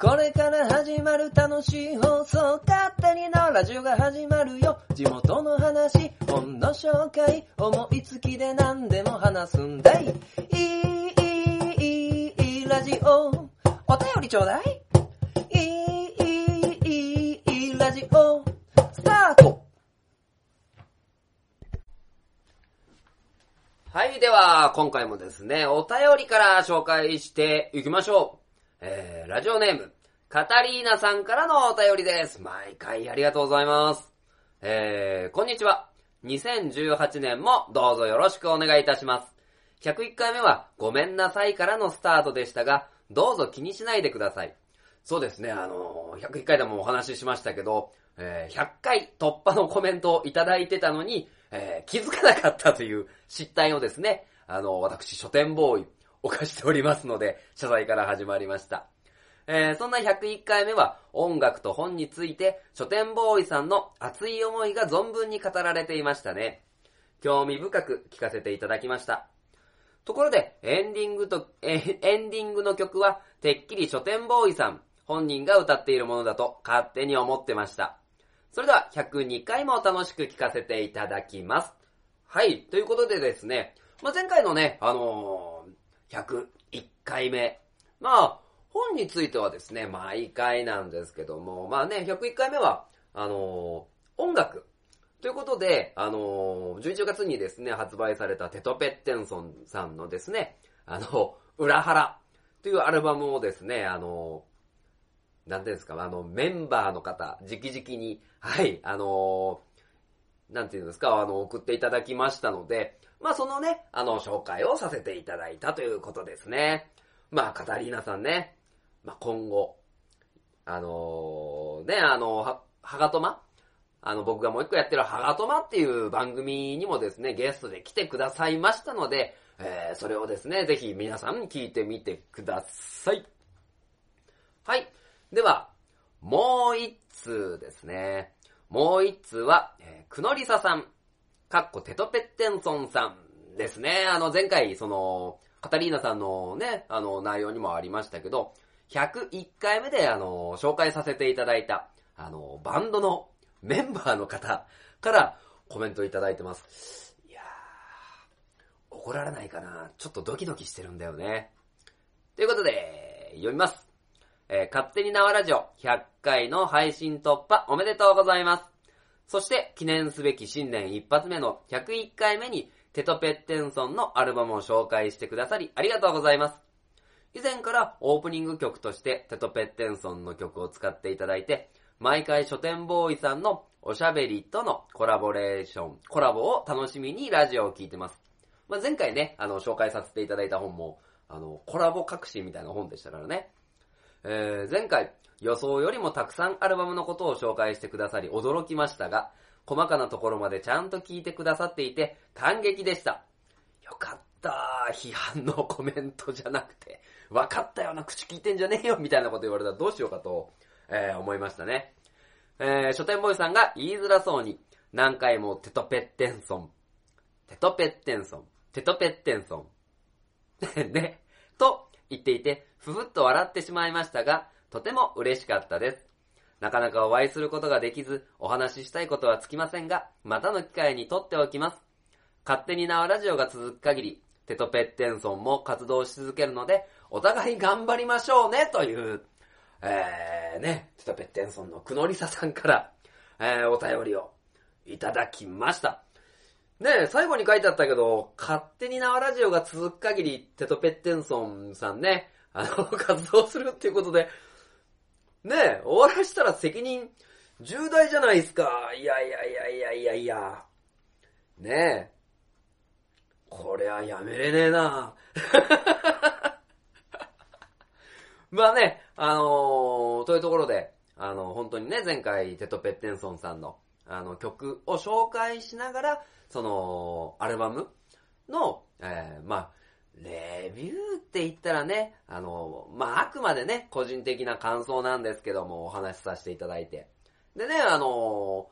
これから始まる楽しい放送、勝手にのラジオが始まるよ。地元の話、本の紹介、思いつきで何でも話すんだい。いい、いい、いい、ラジオ。お便りちょうだい。いい、いい、いい、い、ラジオ。スタートはい、では、今回もですね、お便りから紹介していきましょう。えー、ラジオネーム、カタリーナさんからのお便りです。毎回ありがとうございます。えー、こんにちは。2018年もどうぞよろしくお願いいたします。101回目はごめんなさいからのスタートでしたが、どうぞ気にしないでください。そうですね、あのー、101回でもお話ししましたけど、えー、100回突破のコメントをいただいてたのに、えー、気づかなかったという失態をですね、あの、私、書店ボーイ、犯しておりますので、謝罪から始まりました。えー、そんな101回目は音楽と本について書店ボーイさんの熱い思いが存分に語られていましたね。興味深く聞かせていただきました。ところで、エンディングと、えエンディングの曲は、てっきり書店ボーイさん本人が歌っているものだと勝手に思ってました。それでは、102回も楽しく聞かせていただきます。はい、ということでですね、まあ、前回のね、あのー、101回目。まあ、本についてはですね、毎回なんですけども、まあね、101回目は、あのー、音楽。ということで、あのー、11月にですね、発売されたテトペッテンソンさんのですね、あの、裏腹というアルバムをですね、あのー、なんていうんですか、あの、メンバーの方、直々に、はい、あのー、なんていうんですか、あの、送っていただきましたので、まあそのね、あの、紹介をさせていただいたということですね。まあ、カタリーナさんね、まあ今後、あのー、ね、あの、は、はがとまあの、僕がもう一個やってるはがとまっていう番組にもですね、ゲストで来てくださいましたので、えー、それをですね、ぜひ皆さん聞いてみてください。はい。では、もう一通ですね。もう一通は、えー、くのりささん、かっこテトペッテンソンさんですね。あの、前回、その、カタリーナさんのね、あの、内容にもありましたけど、101回目で、あの、紹介させていただいた、あの、バンドのメンバーの方からコメントいただいてます。いやー、怒られないかなちょっとドキドキしてるんだよね。ということで、読みます。えー、勝手に縄ラジオ100回の配信突破おめでとうございます。そして記念すべき新年一発目の101回目にテトペッテンソンのアルバムを紹介してくださりありがとうございます。以前からオープニング曲としてテトペッテンソンの曲を使っていただいて、毎回書店ボーイさんのおしゃべりとのコラボレーション、コラボを楽しみにラジオを聴いてます。まあ、前回ね、あの、紹介させていただいた本も、あの、コラボ隠しみたいな本でしたからね。えー、前回、予想よりもたくさんアルバムのことを紹介してくださり驚きましたが、細かなところまでちゃんと聞いてくださっていて感激でした。よかった。批判のコメントじゃなくて、分かったよ。うな、口聞いてんじゃねえよ。みたいなこと言われたらどうしようかと、えー、思いましたね。えー、書店ボーイさんが言いづらそうに、何回もテトペッテンソン、テトペッテンソン、テトペッテンソン、ね、と言っていて、ふふっと笑ってしまいましたが、とても嬉しかったです。なかなかお会いすることができず、お話ししたいことはつきませんが、またの機会に撮っておきます。勝手に縄ラジオが続く限り、テトペッテンソンも活動し続けるので、お互い頑張りましょうね、という、えー、ね、テトペッテンソンのくのりささんから、えー、お便りをいただきました。ね最後に書いてあったけど、勝手に縄ラジオが続く限り、テトペッテンソンさんね、あの、活動するっていうことで、ねえ、終わらしたら責任重大じゃないですか。いやいやいやいやいやいや。ねえ。これはやめれねえな まあね、あのー、というところで、あの、本当にね、前回、テトペッテンソンさんの、あの、曲を紹介しながら、その、アルバムの、えー、まあ、レビューって言ったらね、あの、まあ、あくまでね、個人的な感想なんですけども、お話しさせていただいて。でね、あの、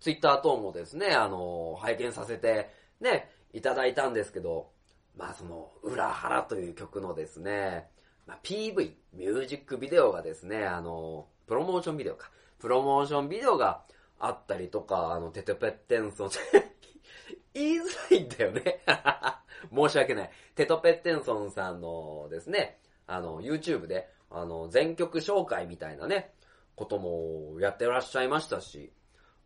ツイッター等もですね、あの、拝見させて、ね、いただいたんですけど、まあ、その、裏腹という曲のですね、まあ、PV、ミュージックビデオがですね、あの、プロモーションビデオか。プロモーションビデオがあったりとか、あの、テテペッテンソン、言いづらいんだよね。申し訳ない。テトペッテンソンさんのですね、あの、YouTube で、あの、全曲紹介みたいなね、こともやってらっしゃいましたし、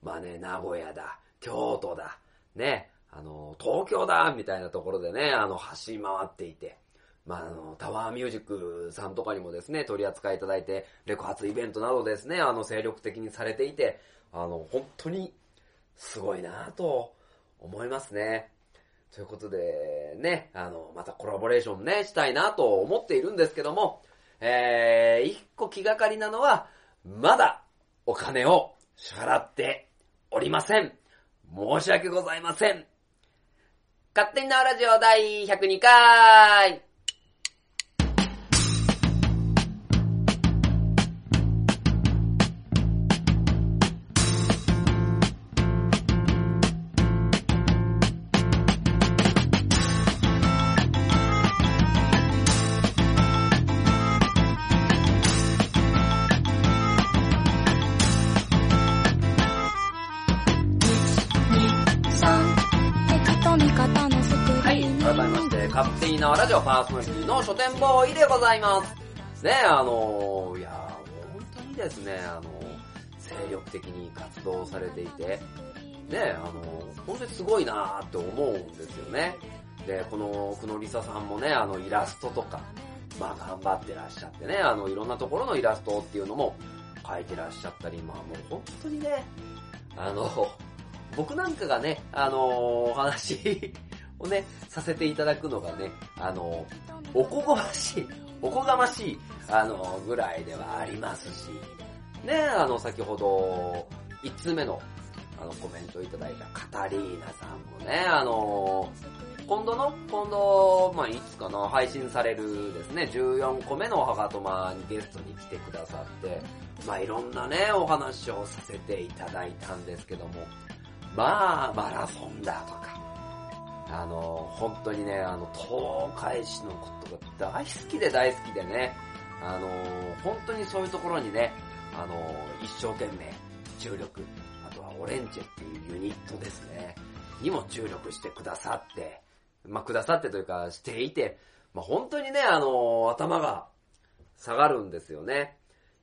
まあね、名古屋だ、京都だ、ね、あの、東京だ、みたいなところでね、あの、走り回っていて、まあ、あの、タワーミュージックさんとかにもですね、取り扱いいただいて、レコ発イベントなどですね、あの、精力的にされていて、あの、本当に、すごいなぁと思いますね。ということで、ね、あの、またコラボレーションね、したいなと思っているんですけども、えー、一個気がかりなのは、まだお金を支払っておりません。申し訳ございません。勝手にのラジオ第102回ジオパーソナリティの書店ボーイでございます。ねあのいや本当にですね、あの精力的に活動されていて、ねあの本当にすごいなーって思うんですよね。で、この、くのりささんもね、あの、イラストとか、まあ、頑張ってらっしゃってね、あの、いろんなところのイラストっていうのも描いてらっしゃったり、まあ、もう本当にね、あの、僕なんかがね、あのお話をね、させていただくのがね、あの、おこがましい、おこがましい、あの、ぐらいではありますし、ね、あの、先ほど、1つ目の、あの、コメントいただいたカタリーナさんもね、あの、今度の、今度、まあ、いつかな、配信されるですね、14個目のハガトマにゲストに来てくださって、まあ、いろんなね、お話をさせていただいたんですけども、まあ、マラソンだとか、あの、本当にね、あの、東海市のことが大好きで大好きでね、あの、本当にそういうところにね、あの、一生懸命、注力、あとはオレンジェっていうユニットですね、にも注力してくださって、まあ、くださってというか、していて、まあ、本当にね、あの、頭が下がるんですよね。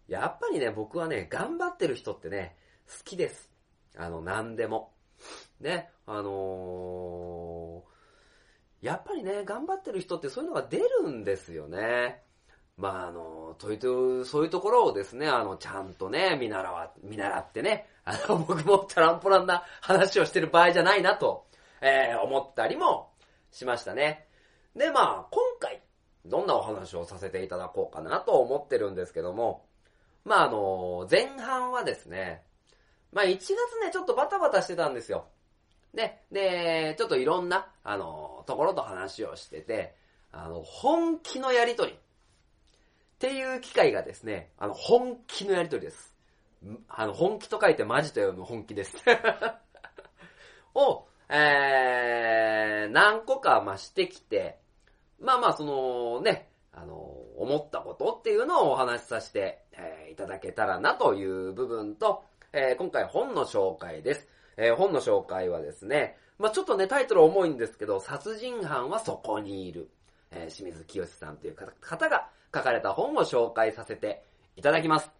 やっぱりね、僕はね、頑張ってる人ってね、好きです。あの、何でも。ね、あのー、やっぱりね、頑張ってる人ってそういうのが出るんですよね。まあ、あの、という、そういうところをですね、あの、ちゃんとね、見習わ、見習ってね、あの、僕もチャランポランな話をしてる場合じゃないなと、えー、思ったりもしましたね。で、まあ、今回、どんなお話をさせていただこうかなと思ってるんですけども、まあ、あの、前半はですね、まあ1月ね、ちょっとバタバタしてたんですよ。で、で、ちょっといろんな、あの、ところと話をしてて、あの、本気のやりとり。っていう機会がですね、あの、本気のやりとりです。あの、本気と書いてマジと読む本気です。を、えー、何個かましてきて、まあまあ、そのね、あの、思ったことっていうのをお話しさせて、えー、いただけたらなという部分と、えー、今回本の紹介です。えー、本の紹介はですね、まあちょっとね、タイトル重いんですけど、殺人犯はそこにいる。えー、清水清さんという方が書かれた本を紹介させていただきます。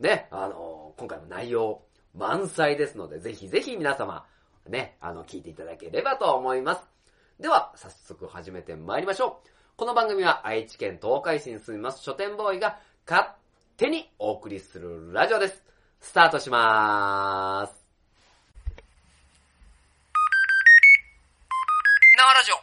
ね、あのー、今回も内容満載ですので、ぜひぜひ皆様、ね、あの、聞いていただければと思います。では、早速始めて参りましょう。この番組は愛知県東海市に住みます書店ボーイが勝手にお送りするラジオです。スタートしまーす。生ラジオ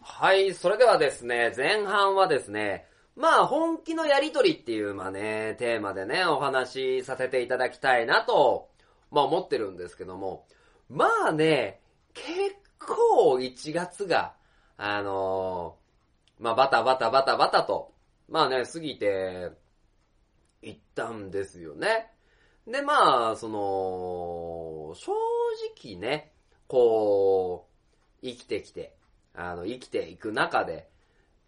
はい、それではですね、前半はですね、まあ本気のやりとりっていう、まあね、テーマでね、お話しさせていただきたいなと、まあ思ってるんですけども、まあね、結構1月が、あのー、まあバタバタバタバタと、まあね、過ぎて、行ったんですよね。で、まあ、その、正直ね、こう生きてきて、あの、生きていく中で、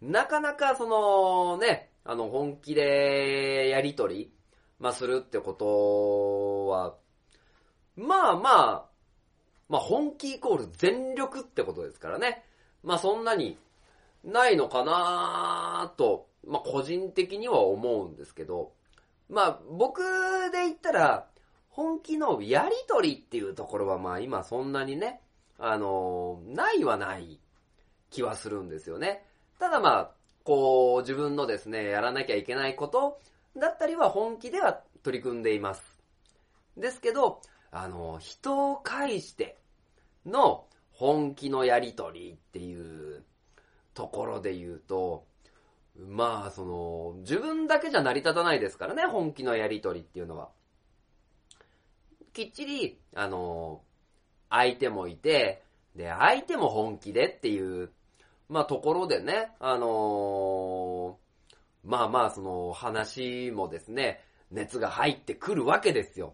なかなかそのね、あの、本気でやりとり、まあ、するってことは、まあまあ、まあ本気イコール全力ってことですからね。まあそんなにないのかなと、まあ個人的には思うんですけど、まあ僕で言ったら、本気のやりとりっていうところはまあ今そんなにね、あのないはない気はするんですよね。ただまあ、こう自分のですね、やらなきゃいけないことだったりは本気では取り組んでいます。ですけど、あの、人を介しての本気のやりとりっていうところで言うと、まあ、その、自分だけじゃ成り立たないですからね、本気のやりとりっていうのは。きっちり、あの、相手もいて、で、相手も本気でっていう、まあ、ところでね、あのー、まあまあ、その、話もですね、熱が入ってくるわけですよ。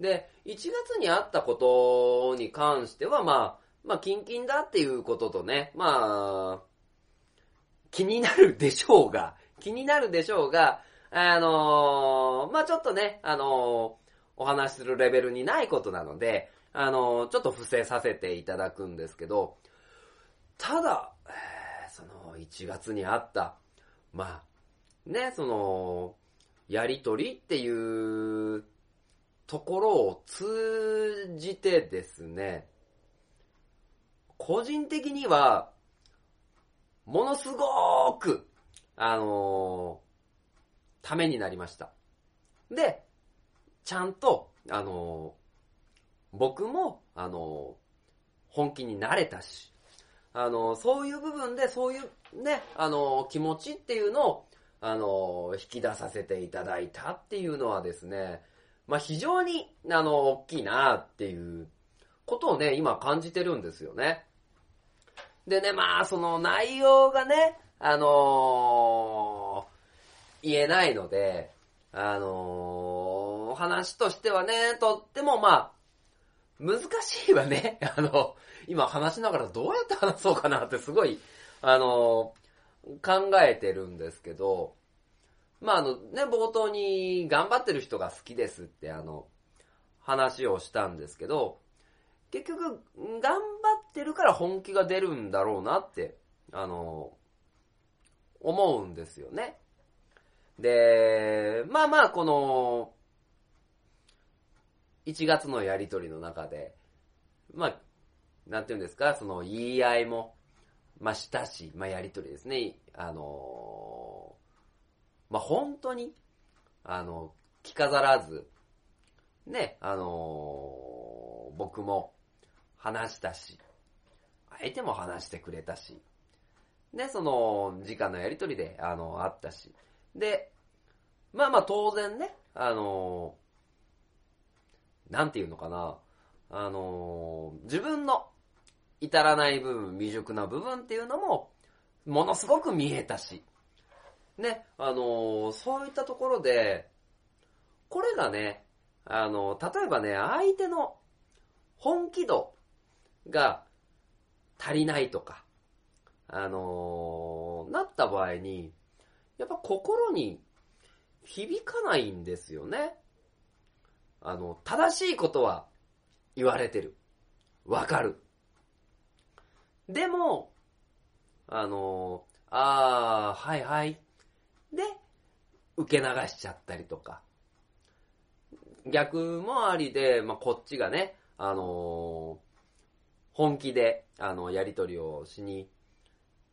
で、1月にあったことに関しては、まあ、まあ、キンキンだっていうこととね、まあ、気になるでしょうが、気になるでしょうが、あのー、まあちょっとね、あのー、お話しするレベルにないことなので、あのー、ちょっと伏せさせていただくんですけど、ただ、その1月にあった、まあ、ね、その、やりとりっていうところを通じてですね、個人的には、ものすごーく、あのー、ためになりました。で、ちゃんと、あのー、僕も、あのー、本気になれたし、あのそういう部分で、そういうね、あの気持ちっていうのを、あの引き出させていただいたっていうのはですね、まあ、非常に、あの、大きいなっていうことをね、今感じてるんですよね。でね、まあ、その内容がね、あのー、言えないので、あのー、話としてはね、とってもまあ、難しいわね。あの、今話しながらどうやって話そうかなってすごい、あのー、考えてるんですけど、まああのね、冒頭に頑張ってる人が好きですってあの、話をしたんですけど、結局、頑ってるから本気が出るんだろうなって、あの、思うんですよね。で、まあまあこの、1月のやりとりの中で、まあ、なんていうんですか、その言い合いも、まあしたし、まあやりとりですね。あのまあ、本当に、あの、着飾らず、ね、あの、僕も話したし、相手も話してくれたし、ね、その、時間のやりとりで、あの、あったし。で、まあまあ当然ね、あの、なんていうのかな、あの、自分の至らない部分、未熟な部分っていうのも、ものすごく見えたし、ね、あの、そういったところで、これがね、あの、例えばね、相手の本気度が足りないとか、あのー、なった場合に、やっぱ心に響かないんですよね。あの、正しいことは言われてる。わかる。でも、あのああ、はいはいで、受け流しちゃったりとか。逆もありで、まあ、こっちがね、あのー、本気で、あの、やりとりをしに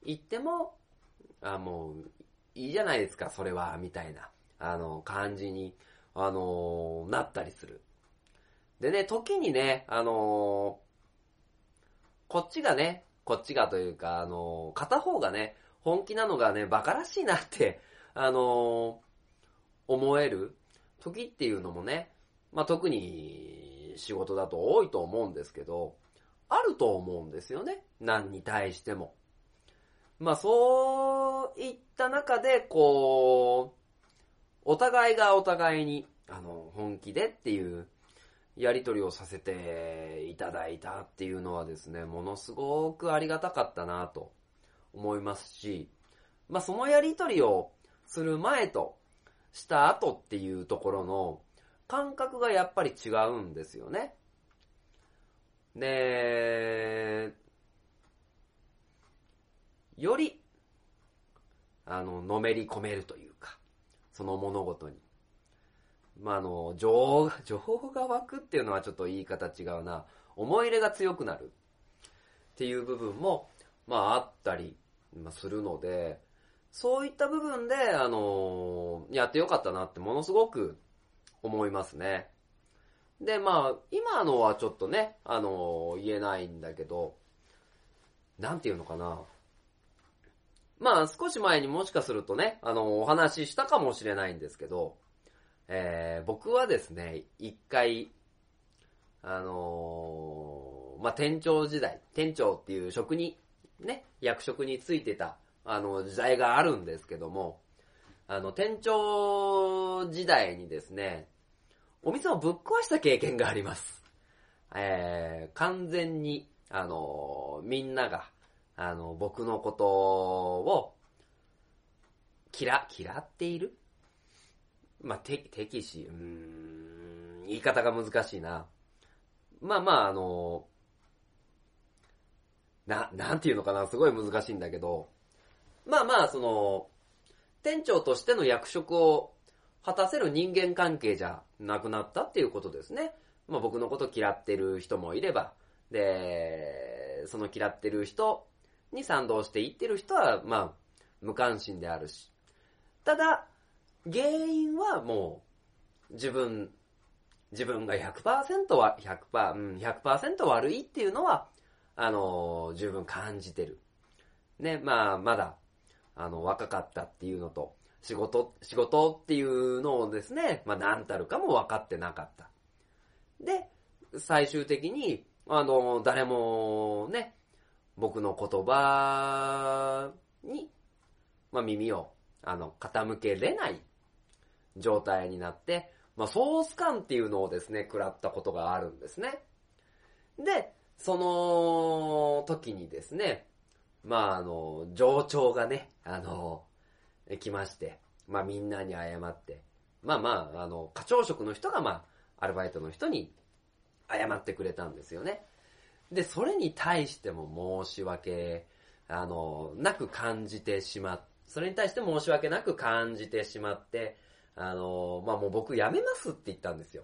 行っても、あ、もう、いいじゃないですか、それは、みたいな、あの、感じに、あの、なったりする。でね、時にね、あの、こっちがね、こっちがというか、あの片方がね、本気なのがね、馬鹿らしいなってあの思える時っていうのもね、まあ、特に仕事だと多いと思うんですけど、あると思うんですよね。何に対しても。まあ、そういった中で、こう、お互いがお互いに、あの、本気でっていうやりとりをさせていただいたっていうのはですね、ものすごくありがたかったなと思いますし、まあそのやりとりをする前とした後っていうところの感覚がやっぱり違うんですよね。で、より、あの、のめり込めるというか、その物事に。まあ、あの、情、情が湧くっていうのはちょっと言い方違うな。思い入れが強くなるっていう部分も、まあ、あったり、まあ、するので、そういった部分で、あのやってよかったなってものすごく思いますね。で、まあ、今のはちょっとね、あの言えないんだけど、なんていうのかな。まあ、少し前にもしかするとね、あの、お話ししたかもしれないんですけど、えー、僕はですね、一回、あのー、まあ、店長時代、店長っていう職に、ね、役職についてた、あの、時代があるんですけども、あの、店長時代にですね、お店をぶっ壊した経験があります。えー、完全に、あのー、みんなが、あの、僕のことを、嫌、嫌っている？まあ、て、敵視、うーん、言い方が難しいな。まあまあ、あの、な、なんていうのかな、すごい難しいんだけど、まあまあ、その、店長としての役職を果たせる人間関係じゃなくなったっていうことですね。まあ僕のこと嫌ってる人もいれば、で、その嫌ってる人に賛同していってる人は、まあ、無関心であるし。ただ、原因はもう、自分、自分が100%は、100%、うん、100%悪いっていうのは、あの、十分感じてる。ね、まあ、まだ、あの、若かったっていうのと、仕事、仕事っていうのをですね、まあ、何たるかも分かってなかった。で、最終的に、あの、誰もね、僕の言葉に、まあ、耳を、あの、傾けれない状態になって、まあ、ソース感っていうのをですね、食らったことがあるんですね。で、その時にですね、まあ、あの、上長がね、あの、来まして、まあ、みんなに謝って、まあまあ、あの、課長職の人が、まあ、アルバイトの人に謝ってくれたんですよね。で、それに対しても申し訳、あの、なく感じてしまっ、それに対して申し訳なく感じてしまって、あの、まあ、もう僕辞めますって言ったんですよ。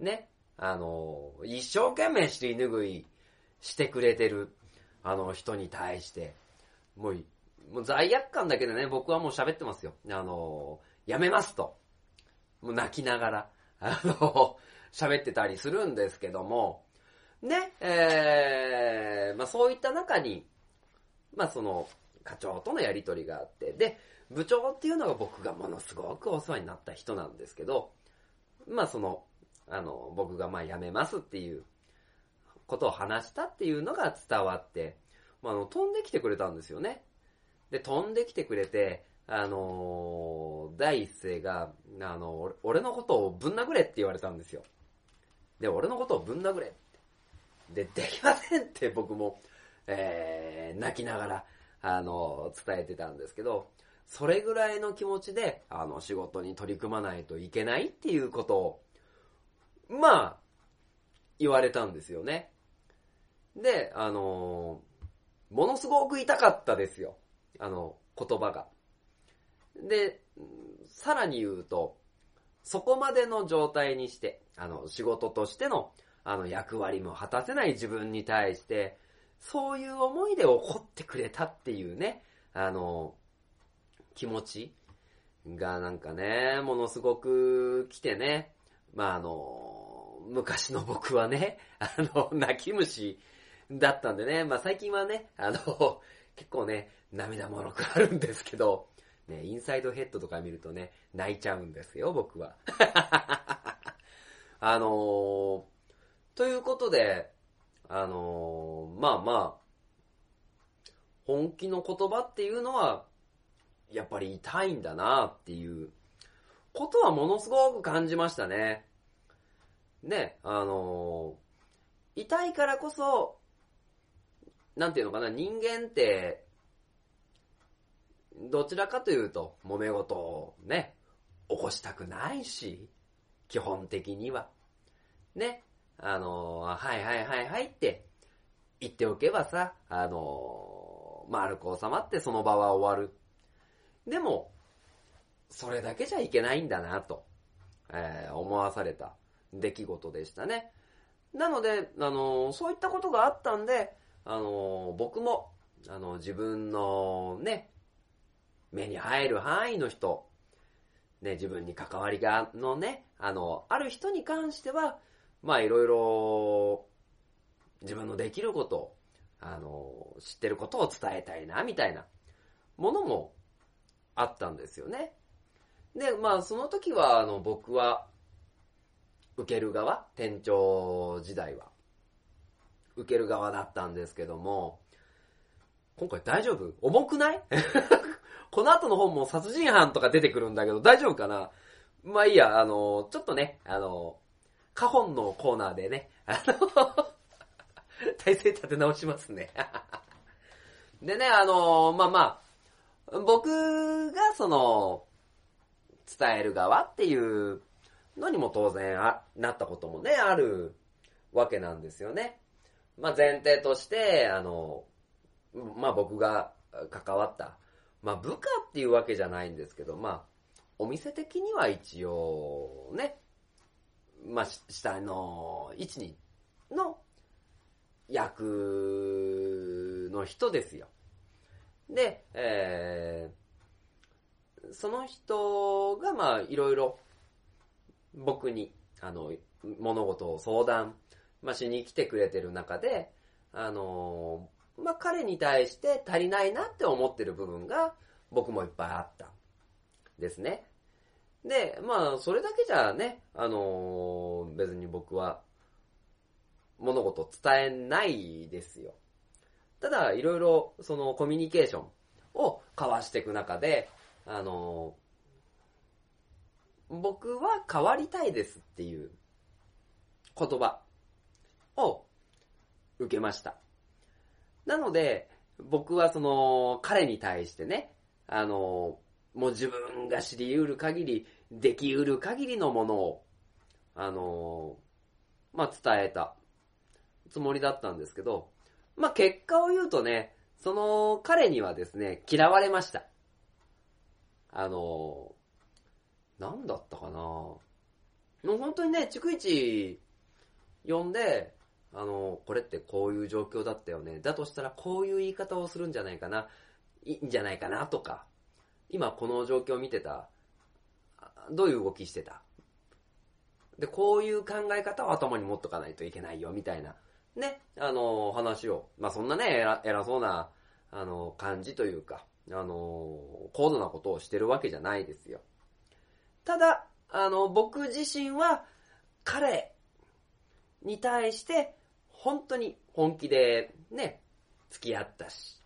ね。あの、一生懸命尻拭いしてくれてる、あの人に対して、もう、もう罪悪感だけでね、僕はもう喋ってますよ。あの、辞めますと。もう泣きながら、あの、喋ってたりするんですけども、ね、えー、まあそういった中に、まあその、課長とのやりとりがあって、で、部長っていうのが僕がものすごくお世話になった人なんですけど、まあその、あの、僕がまあ辞めますっていうことを話したっていうのが伝わって、まあ、あの、飛んできてくれたんですよね。で、飛んできてくれて、あのー、第一声が、あの、俺のことをぶん殴れって言われたんですよ。で、俺のことをぶん殴れって。で、できませんって僕も、えー、泣きながら、あの、伝えてたんですけど、それぐらいの気持ちで、あの、仕事に取り組まないといけないっていうことを、まあ、言われたんですよね。で、あのものすごく痛かったですよ。あの、言葉が。で、さらに言うと、そこまでの状態にして、あの、仕事としての、あの、役割も果たせない自分に対して、そういう思いで怒ってくれたっていうね、あの、気持ちがなんかね、ものすごく来てね、まあ、あの、昔の僕はね、あの、泣き虫だったんでね、まあ最近はね、あの、結構ね、涙もろくあるんですけど、ね、インサイドヘッドとか見るとね、泣いちゃうんですよ、僕は。あのー、ということで、あのー、まあまあ、本気の言葉っていうのは、やっぱり痛いんだなっていうことはものすごく感じましたね。ね、あのー痛いからこそ、なんていうのかな、人間って、どちらかというと、揉め事をね、起こしたくないし、基本的には。ね、あのはいはいはいはいって言っておけばさ、あのー丸く収まってその場は終わる。でも、それだけじゃいけないんだなと、えー思わされた出来事でしたね。なので、あのそういったことがあったんで、あの僕も、あの自分のね、目に入る範囲の人、ね、自分に関わりがのね、あの、ある人に関しては、まあいろいろ、自分のできること、あの、知ってることを伝えたいな、みたいなものもあったんですよね。で、まあその時は、あの、僕は、受ける側、店長時代は、受ける側だったんですけども、今回大丈夫？重くない？この後の本も殺人犯とか出てくるんだけど大丈夫かな？まあいいや、あの、ちょっとね、あの、カホンのコーナーでね、あの、体勢立て直しますね。でね、あの、まあまあ、僕がその、伝える側っていうのにも当然あなったこともね、あるわけなんですよね。まあ前提として、あの、まあ僕が関わった、まあ部下っていうわけじゃないんですけど、まあ、お店的には一応ね、まあ下の位置に、の役の人ですよ。で、えー、その人がまあいろいろ僕に、あの、物事を相談、まあ、しに来てくれてる中で、あのーまあ、彼に対して足りないなって思ってる部分が僕もいっぱいあった。ですね。で、まあ、それだけじゃね、あのー別に僕は物事を伝えないですよ。ただ、いろいろそのコミュニケーションを交わしていく中で、あのー僕は変わりたいですっていう言葉を受けました。なので、僕はその彼に対してね、あのもう自分が知り得る限り、でき得る限りのものを、あのまあ、伝えたつもりだったんですけど、まあ、結果を言うとね、その彼にはですね、嫌われました。あのーなんだったかなもう本当にね、逐一呼んで、あのこれってこういう状況だったよね。だとしたらこういう言い方をするんじゃないかな。いいんじゃないかなとか。今この状況を見てた。どういう動きしてた？で、こういう考え方を頭に持っとかないといけないよ、みたいな。ね、あの話を。まあ、そんなね、偉偉そうな、あの感じというか、あの高度なことをしてるわけじゃないですよ。ただ、あの、僕自身は、彼に対して、本当に本気でね、付き合ったし、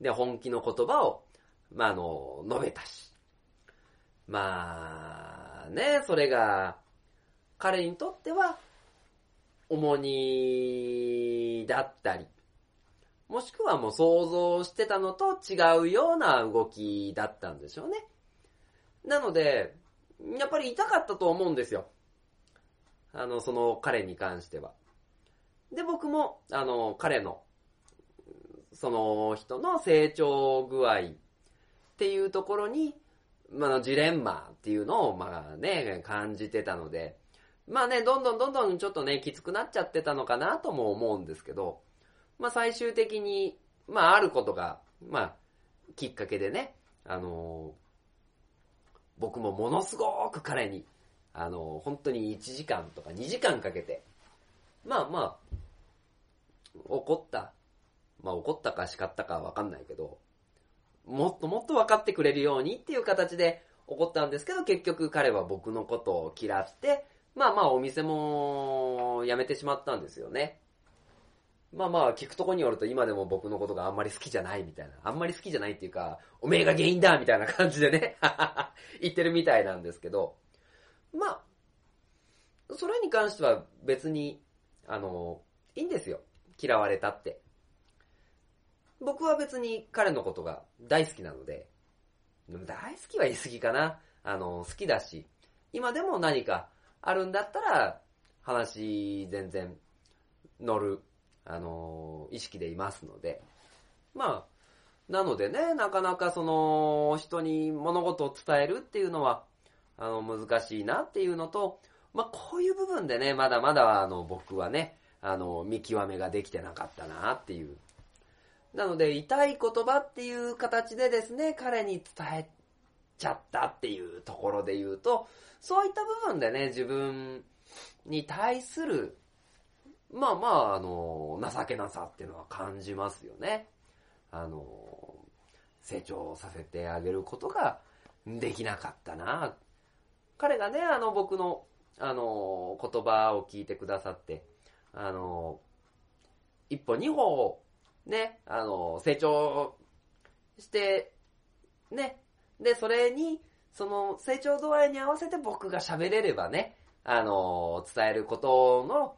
で、本気の言葉を、まあ、あの、述べたし。まあ、ね、それが、彼にとっては、重荷だったり、もしくはもう想像してたのと違うような動きだったんでしょうね。なので、やっぱり痛かったと思うんですよ。あの、その彼に関しては。で、僕も、あの、彼の、その人の成長具合っていうところに、まあ、ジレンマっていうのを、まあね、感じてたので、まあね、どんどんどんどんちょっとね、きつくなっちゃってたのかなとも思うんですけど、まあ最終的に、まああることが、まあ、きっかけでね、あの僕もものすごく彼に、あの本当に1時間とか2時間かけて、まあまあ、怒った。まあ怒ったか叱ったかわかんないけど、もっともっと分かってくれるようにっていう形で怒ったんですけど、結局彼は僕のことを嫌って、まあまあお店も辞めてしまったんですよね。まあまあ聞くとこによると今でも僕のことがあんまり好きじゃないみたいな。あんまり好きじゃないっていうか、おめえが原因だみたいな感じでね、言ってるみたいなんですけど、まあ、それに関しては別に、あの、いいんですよ。嫌われたって。僕は別に彼のことが大好きなので、でも大好きは言い過ぎかな。あの、好きだし、今でも何かあるんだったら、話全然乗る、あの、意識でいますので、まあ、なのでね、なかなかその、人に物事を伝えるっていうのは、あの、難しいなっていうのと、まあ、こういう部分でね、まだまだ、あの、僕はね、あの、見極めができてなかったなっていう。なので、痛い言葉っていう形でですね、彼に伝えちゃったっていうところで言うと、そういった部分でね、自分に対する、まあまあ、あの、情けなさっていうのは感じますよね。あの、成長させてあげることができなかったな。彼がね、あの、僕の、あの、言葉を聞いてくださって、あの、一歩二歩、ね、あの、成長して、ね、で、それに、その成長度合いに合わせて僕が喋れればね、あの、伝えることの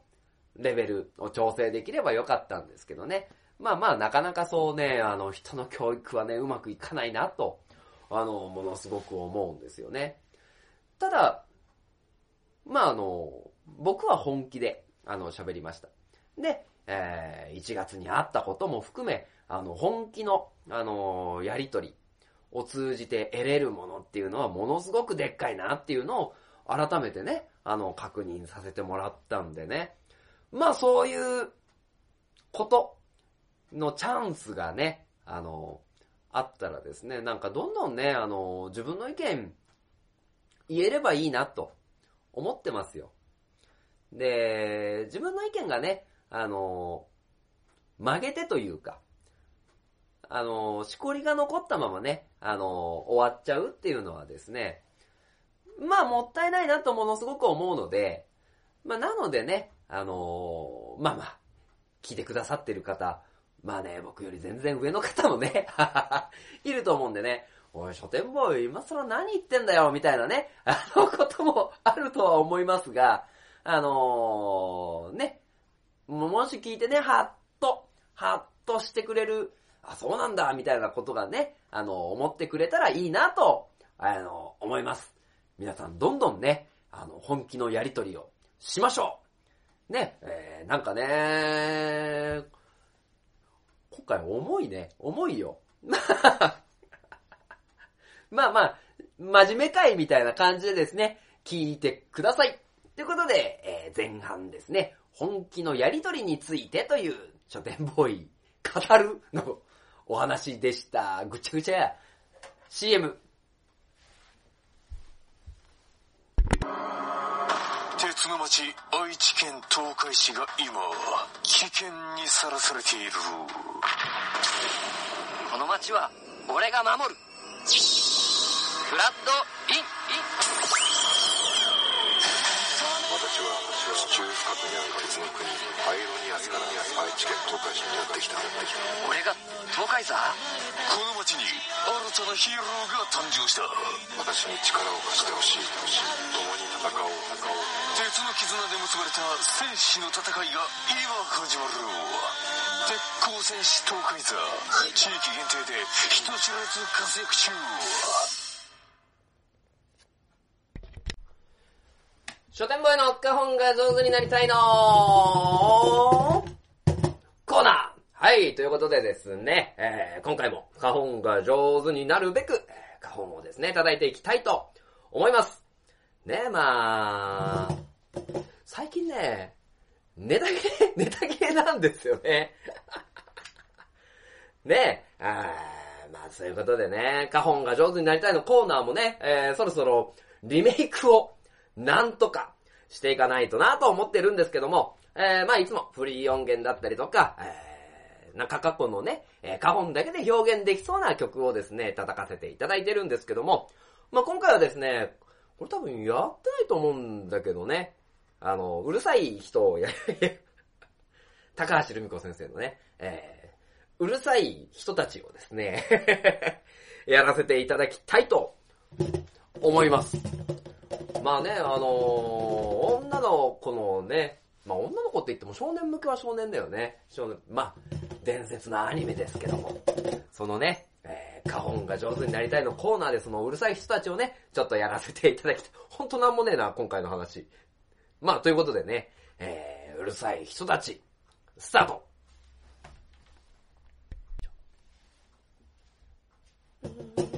レベルを調整できればよかったんですけどね。まあまあ、なかなかそうね、あの、人の教育はね、うまくいかないなと、あの、ものすごく思うんですよね。ただ、まああの、僕は本気で、あの、喋りました。で、えー、1月にあったことも含め、あの、本気の、あの、やりとりを通じて得れるものっていうのはものすごくでっかいなっていうのを改めてね、あの、確認させてもらったんでね。まあそういうことのチャンスがね、あの、あったらですね、なんかどんどんね、あの、自分の意見言えればいいなと思ってますよ。で、自分の意見がね、あの、曲げてというか、あの、しこりが残ったままね、あの、終わっちゃうっていうのはですね、まあもったいないなとものすごく思うので、まあなのでね、あのまあまあ、聞いてくださってる方、まあね、僕より全然上の方もね、いると思うんでね、おい、書店ボーイ、今更何言ってんだよ、みたいなね、あのこともあるとは思いますが、あのー、ね、もし聞いてね、はっと、はっとしてくれる、あ、そうなんだ、みたいなことがね、あの、思ってくれたらいいなと、あの、思います。皆さん、どんどんね、あの、本気のやりとりをしましょうね、えー、なんかね、今回重いね、重いよ。まあまあ、真面目会みたいな感じでですね、聞いてください。ということで、えー、前半ですね、本気のやりとりについてという書店ボーイ語るのお話でした。ぐちゃぐちゃや。CM。鉄の町愛知県東海市が今危険にさらされているこの町は俺が守る。フラッドイン、イン。私は地中深くにある鉄の国パイロニアスから愛知県東海市にやってきた俺が東海座この町に新たなヒーローが誕生した私に力を貸してほしい。共に戦おう。戦おう。鉄の絆で結ばれた戦士の戦いが今始まる鉄鋼戦士東海座。地域限定で人知らず活躍中書店ボーイの花本が上手になりたいのコーナーはい、ということでですね、えー、今回も花本が上手になるべく、花本をですね、叩いていきたいと思います。ねまあ、最近ね、ネタ切れ、ネタ切れなんですよね。ねあまあそういうことでね、花本が上手になりたいのコーナーもね、えー、そろそろリメイクをなんとかしていかないとなと思ってるんですけども、えー、まあいつもフリー音源だったりとか、えー、なんか過去のね、えー、花本だけで表現できそうな曲をですね、叩かせていただいてるんですけども、まあ今回はですね、これ多分やってないと思うんだけどね、あの、うるさい人をや、高橋留美子先生のね、えー、うるさい人たちをですね、やらせていただきたいと思います。まあね、あのー女の子のね、まあ女の子って言っても少年向けは少年だよね。少年、まあ、伝説のアニメですけども。そのね、えー、花本が上手になりたいのコーナーでそのうるさい人たちをね、ちょっとやらせていただきたい。ほんとなんもねえな、今回の話。まあ、ということでね、えー、うるさい人たち、スタート以上、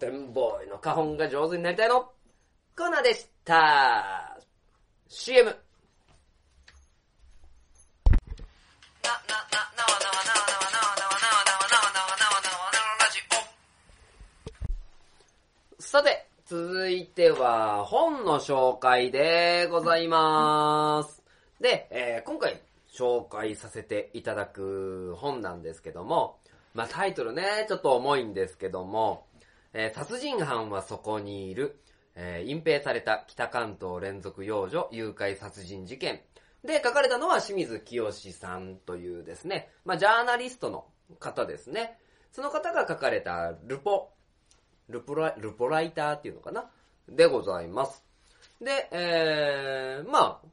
書店ボーイの花本が上手になりたいのコーナーでした。CM。さて、続いては本の紹介でございます。で、えー今回紹介させていただく本なんですけども、まあタイトルね、ちょっと重いんですけども、えー殺人犯はそこにいる、えー隠蔽された北関東連続幼女誘拐殺人事件。で、書かれたのは清水清さんというですね、まあジャーナリストの方ですね。その方が書かれたルポ、ルポラルポライターっていうのかなでございます。で、えー、まあ、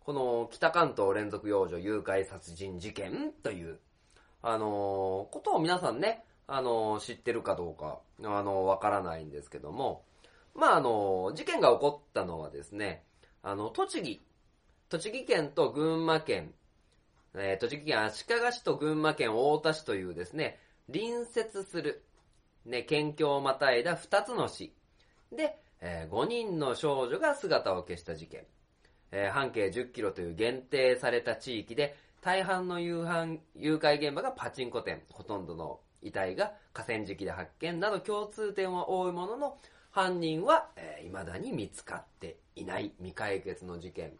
この北関東連続幼女誘拐殺人事件という、あのーことを皆さんね、あの知ってるかどうか、あのわからないんですけども、まあ、あの事件が起こったのはですね、あの、栃木、栃木県と群馬県、えー栃木県足利市と群馬県太田市というですね、隣接する、ね、県境をまたいだ2つの市。で、え5人の少女が姿を消した事件。えー半径10キロという限定された地域で、大半の誘犯誘拐現場がパチンコ店、ほとんどの遺体が河川敷で発見など共通点は多いものの、犯人は、えー未だに見つかっていない未解決の事件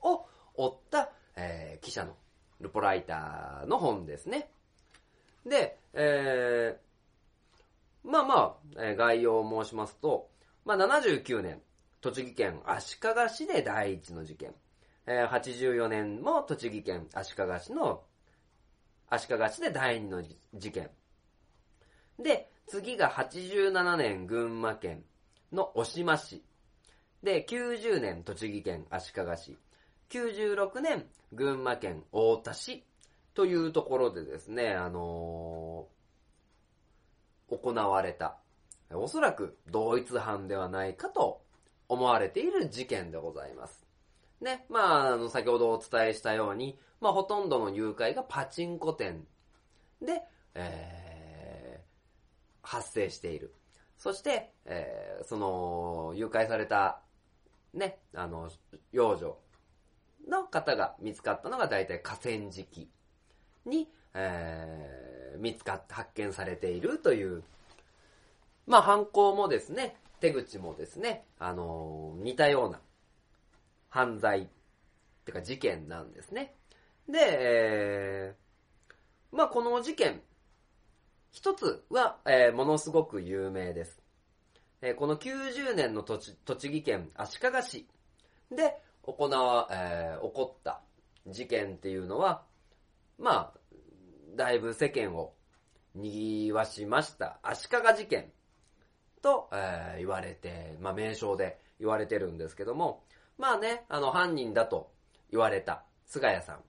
を追った、えー記者のルポライターの本ですね。で、えーまあまあ、えー概要を申しますと、まあ79年、栃木県足利市で第一の事件。えー84年も栃木県足利市の、足利市で第二の事件。で、次が87年群馬県の小島市。で、90年栃木県足利市。96年群馬県太田市。というところでですね、あのー行われた。おそらく同一犯ではないかと思われている事件でございます。ね、まあ、あの、先ほどお伝えしたように、まあ、ほとんどの誘拐がパチンコ店で、えー、発生している。そして、えー、その、誘拐された、ね、あの、幼女の方が見つかったのが大体河川敷に、えー、見つかって発見されているという、まあ犯行もですね、手口もですね、あのー似たような犯罪ってか事件なんですね。で、えーまあこの事件、一つは、えーものすごく有名です。えーこの90年の栃木県足利市で行わ、えー起こった事件っていうのは、まあ、だいぶ世間を賑わしました足利事件と、えー言われて、まあ名称で言われてるんですけども、まあね、あの犯人だと言われた菅谷さんっ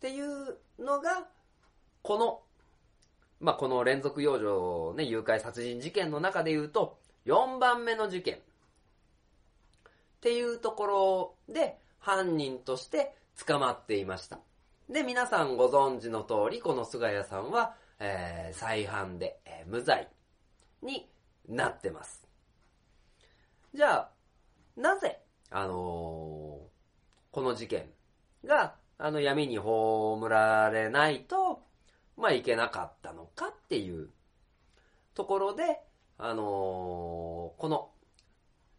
ていうのが、この、まあこの連続幼女ね、誘拐殺人事件の中で言うと、4番目の事件っていうところで犯人として捕まっていました。で、皆さんご存知の通り、この菅谷さんは、えー再犯で、えー無罪になってます。じゃあ、なぜ、あのーこの事件が、あの闇に葬られないと、まあいけなかったのかっていうところで、あのーこの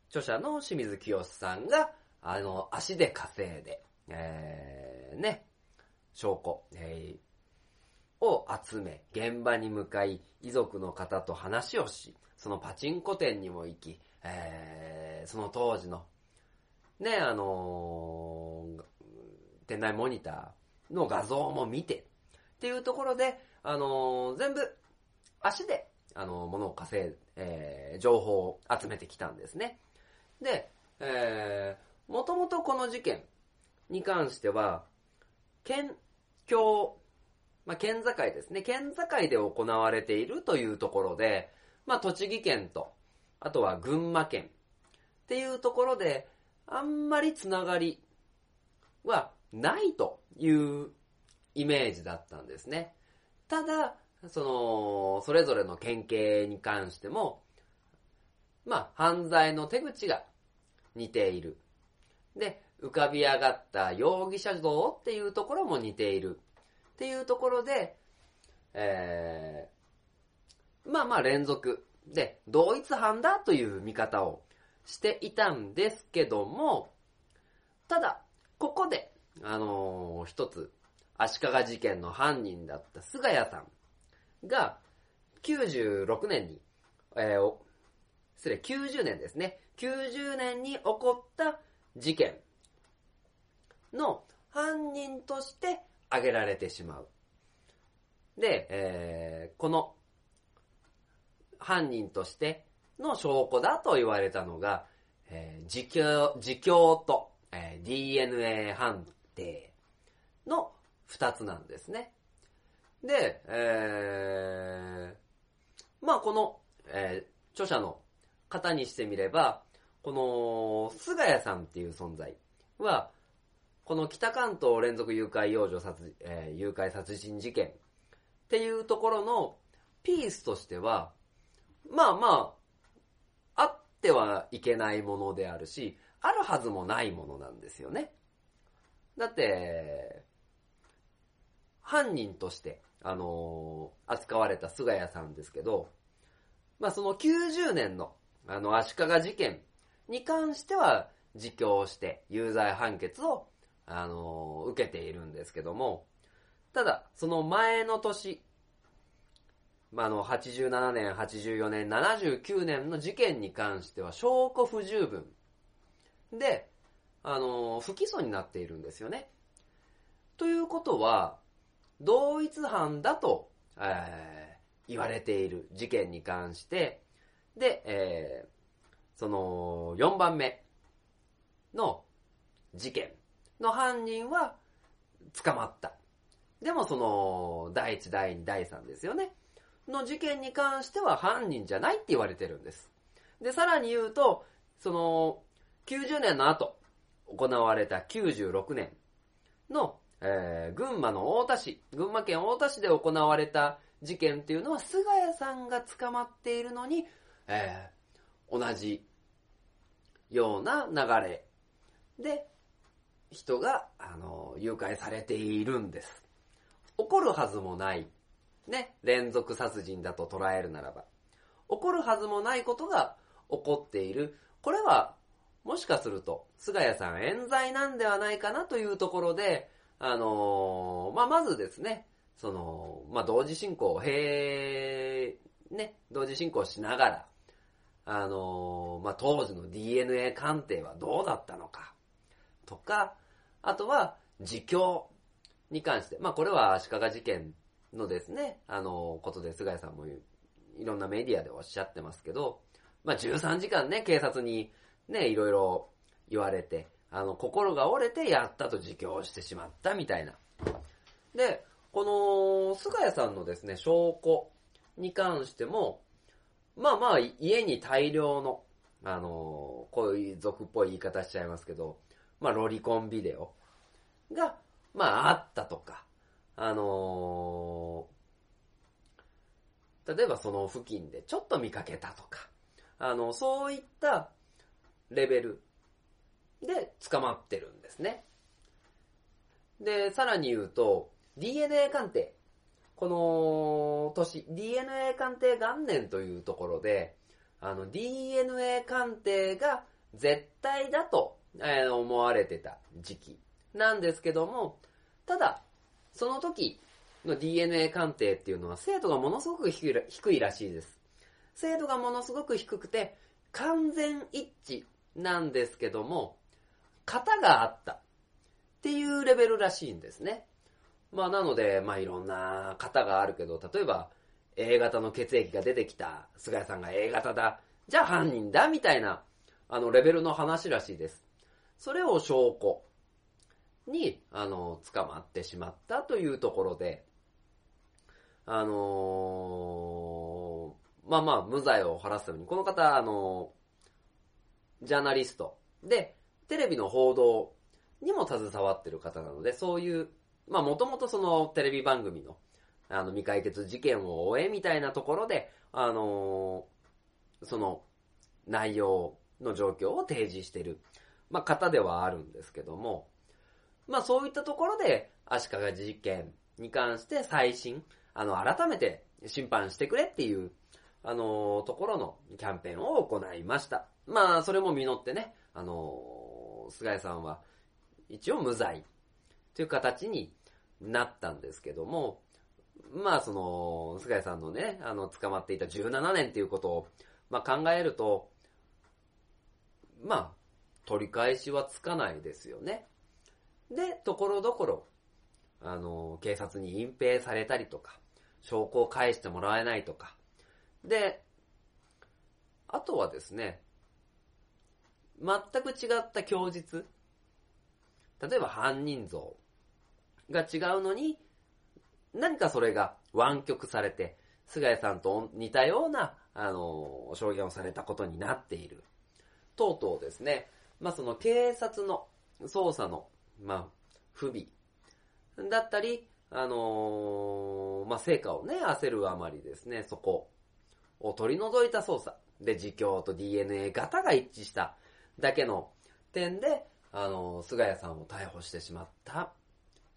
著者の清水清さんが、あの、足で稼いで、えー、ね、証拠、えーを集め、現場に向かい、遺族の方と話をし、そのパチンコ店にも行き、えーその当時の、ね、あのー店内モニターの画像も見て、っていうところで、あのー全部、足で、あのー物を稼い、えー情報を集めてきたんですね。で、えー、もともとこの事件に関しては、県境、まあ、県境ですね。県境で行われているというところで、まあ、栃木県と、あとは群馬県っていうところで、あんまりつながりはないというイメージだったんですね。ただ、その、それぞれの県警に関しても、まあ、犯罪の手口が似ている。で、浮かび上がった容疑者像っていうところも似ている。っていうところで、えー、まあまあ連続で同一犯だという見方をしていたんですけども、ただ、ここで、あのー一つ、足利事件の犯人だった菅谷さんが、96年に、えーお失礼、90年ですね。90年に起こった事件の犯人として挙げられてしまう。で、えーこの犯人としての証拠だと言われたのが、えー自供、自供と、えー DNA 判定の二つなんですね。で、えーまあこの、えー著者の方にしてみれば、この、菅谷さんっていう存在は、この北関東連続誘拐幼女殺、えー誘拐殺人事件っていうところのピースとしては、まあまあ、あってはいけないものであるし、あるはずもないものなんですよね。だって、犯人として、あのー扱われた菅谷さんですけど、まあその90年の、あの、足利事件に関しては、自供して有罪判決を、あのー受けているんですけども、ただ、その前の年、まあ、あの、87年、84年、79年の事件に関しては証拠不十分で、あのー不起訴になっているんですよね。ということは、同一犯だと、えー言われている事件に関して、で、えーその4番目の事件の犯人は捕まった。でもその第1、第2、第3ですよね。の事件に関しては犯人じゃないって言われてるんです。で、さらに言うと、その90年の後行われた96年の、えー群馬の太田市、群馬県太田市で行われた事件っていうのは菅谷さんが捕まっているのに、えー同じような流れで人が、あの、誘拐されているんです。起こるはずもない。ね、連続殺人だと捉えるならば。起こるはずもないことが起こっている。これは、もしかすると、菅谷さん冤罪なんではないかなというところで、あのーまあ、まずですね、その、まあ、同時進行、へね、同時進行しながら、あのーまあ、当時の DNA 鑑定はどうだったのか、とか、あとは自供に関して、まあこれは足利事件のですね、あの、ことで菅井さんもいろんなメディアでおっしゃってますけど、まあ13時間ね、警察にね、いろいろ言われて、あの、心が折れてやったと自供してしまったみたいな。で、この、菅谷さんのですね、証拠に関しても、まあまあ、家に大量の、あのこういう俗っぽい言い方しちゃいますけど、まあ、ロリコンビデオが、まあ、あったとか、あの例えばその付近でちょっと見かけたとか、あの、そういったレベルで捕まってるんですね。で、さらに言うと、DNA 鑑定。この年、DNA 鑑定元年というところで、あの、DNA 鑑定が絶対だと、えー、思われてた時期なんですけども、ただ、その時の DNA 鑑定っていうのは精度がものすごく低いらしいです。精度がものすごく低くて、完全一致なんですけども、型があったっていうレベルらしいんですね。まあなので、まあいろんな型があるけど、例えば A 型の血液が出てきた、菅谷さんが A 型だ、じゃあ犯人だ、みたいな、あのレベルの話らしいです。それを証拠に、あの、捕まってしまったというところで、あのー、まあまあ、無罪を晴らすために、この方、あのー、ジャーナリストで、テレビの報道にも携わってる方なので、そういう、まあもともとそのテレビ番組の、あの未解決事件を終えみたいなところで、あのー、その内容の状況を提示してる、まあ方ではあるんですけども、まあそういったところで足利事件に関して最新、あの改めて審判してくれっていう、あのー、ところのキャンペーンを行いました。まあそれも実ってね、あのー菅谷さんは一応無罪という形になったんですけども、まあその、菅谷さんのね、あの、捕まっていた17年っていうことを、まあ考えると、まあ、取り返しはつかないですよね。で、ところどころ、あの、警察に隠蔽されたりとか、証拠を返してもらえないとか。で、あとはですね、全く違った供述。例えば犯人像が違うのに、何かそれが湾曲されて、菅谷さんと似たような、あの、証言をされたことになっている。とうとうですね、まあ、その警察の捜査の、まあ、不備だったり、あのー、まあ、成果をね、焦るあまりですね、そこを取り除いた捜査で、自供と DNA 型が一致しただけの点で、あの、菅谷さんを逮捕してしまった、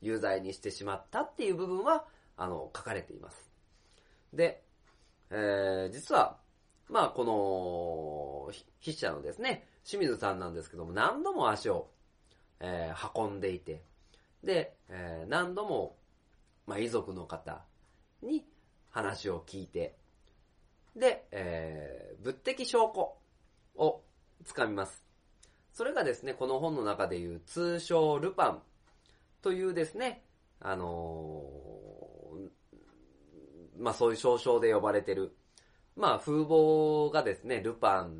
有罪にしてしまったっていう部分は、あの、書かれています。で、えー、実は、まあ、この、筆者のですね、清水さんなんですけども、何度も足を、えー、運んでいて、で、えー、何度も、まあ、遺族の方に話を聞いて、で、えー、物的証拠をつかみます。それがですね、この本の中でいう通称ルパンというですね、あのー、まあそういう称称で呼ばれてる、まあ風貌がですね、ルパンっ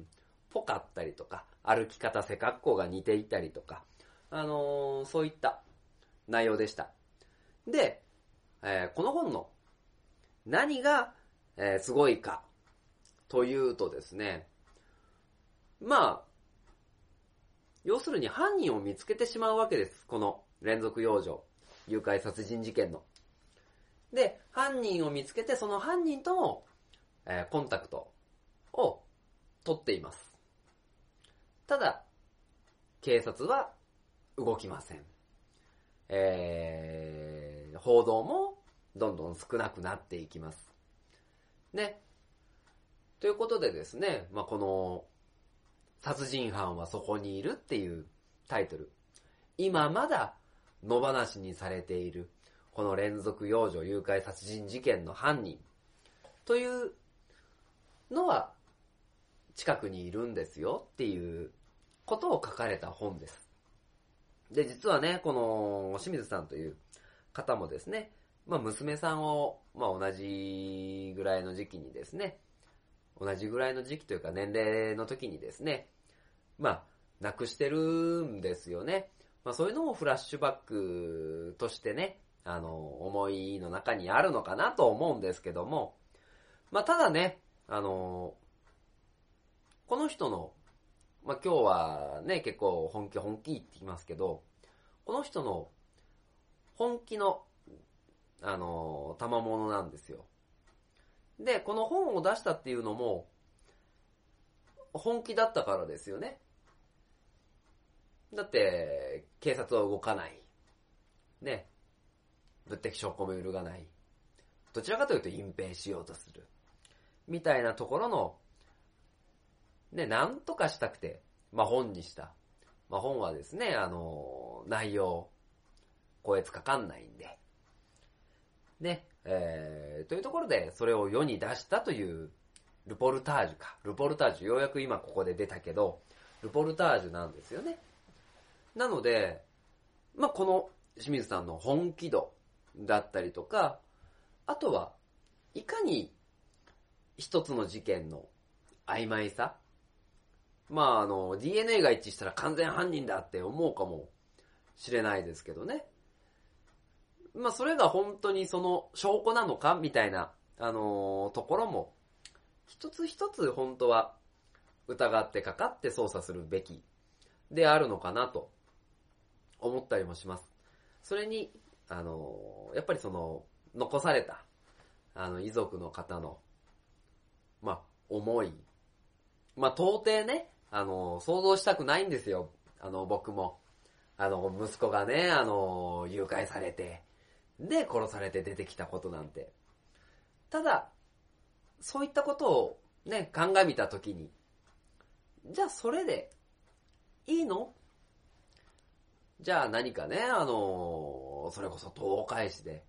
ぽかったりとか、歩き方、背格好が似ていたりとか、あのー、そういった内容でした。で、えー、この本の何が、え、すごいかというとですね、まあ、要するに犯人を見つけてしまうわけです。この連続幼女、誘拐殺人事件の。で、犯人を見つけて、その犯人とも、えー、コンタクトを取っています。ただ、警察は動きません。えー、報道もどんどん少なくなっていきます。ね。ということでですね、まあ、この殺人犯はそこにいるっていうタイトル。今まだ野放しにされている、この連続幼女誘拐殺人事件の犯人というのは近くにいるんですよっていうことを書かれた本です。で、実はね、この清水さんという方もですね、まあ娘さんを、まあ同じぐらいの時期にですね、同じぐらいの時期というか年齢の時にですね、まあ、亡くしてるんですよね。まあそういうのもフラッシュバックとしてね、あの、思いの中にあるのかなと思うんですけども、まあただね、あの、この人の、まあ今日はね、結構本気本気って言いますけど、この人の本気の、あの、賜物なんですよ。で、この本を出したっていうのも、本気だったからですよね。だって、警察は動かない。ね。物的証拠も揺るがない。どちらかというと隠蔽しようとする。みたいなところの、ね、なんとかしたくて、まあ、本にした。まあ、本はですね、あの、内容、こえつかかんないんで。ね、えー、というところで、それを世に出したという、ルポルタージュか。ルポルタージュ、ようやく今ここで出たけど、ルポルタージュなんですよね。なので、まあ、この清水さんの本気度だったりとか、あとは、いかに一つの事件の曖昧さまあ、あの、DNA が一致したら完全犯人だって思うかもしれないですけどね。まあ、それが本当にその証拠なのかみたいな、あのところも、一つ一つ本当は疑ってかかって捜査するべきであるのかなと思ったりもします。それに、あのやっぱりその、残された、あの、遺族の方の、まあ、思い。まあ、到底ね、あの、想像したくないんですよ。あの、僕も。あの、息子がね、あの、誘拐されて、で、殺されて出てきたことなんて。ただ、そういったことをね、鑑みたときに、じゃあそれで、いいの？じゃあ何かね、あの、それこそ東海市で、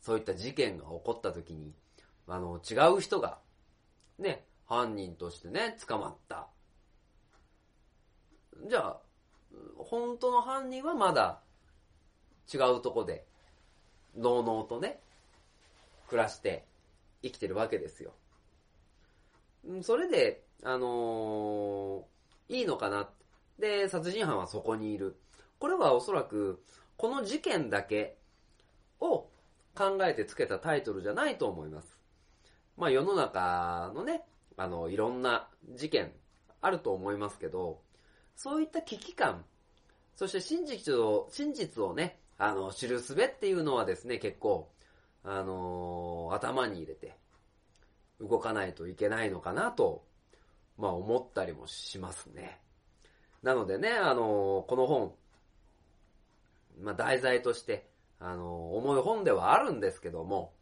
そういった事件が起こったときに、あの、違う人が、ね、犯人としてね、捕まった。じゃあ、本当の犯人はまだ違うとこで、のうのうとね、暮らして生きてるわけですよ。それで、あのーいいのかな。で、殺人犯はそこにいる。これはおそらく、この事件だけを考えてつけたタイトルじゃないと思います。まあ世の中のね、あの、いろんな事件あると思いますけど、そういった危機感、そして真実を、真実をね、あの、知るすべっていうのはですね、結構、あのー頭に入れて、動かないといけないのかなと、まあ思ったりもしますね。なのでね、あのーこの本、まあ題材として、あのー重い本ではあるんですけども、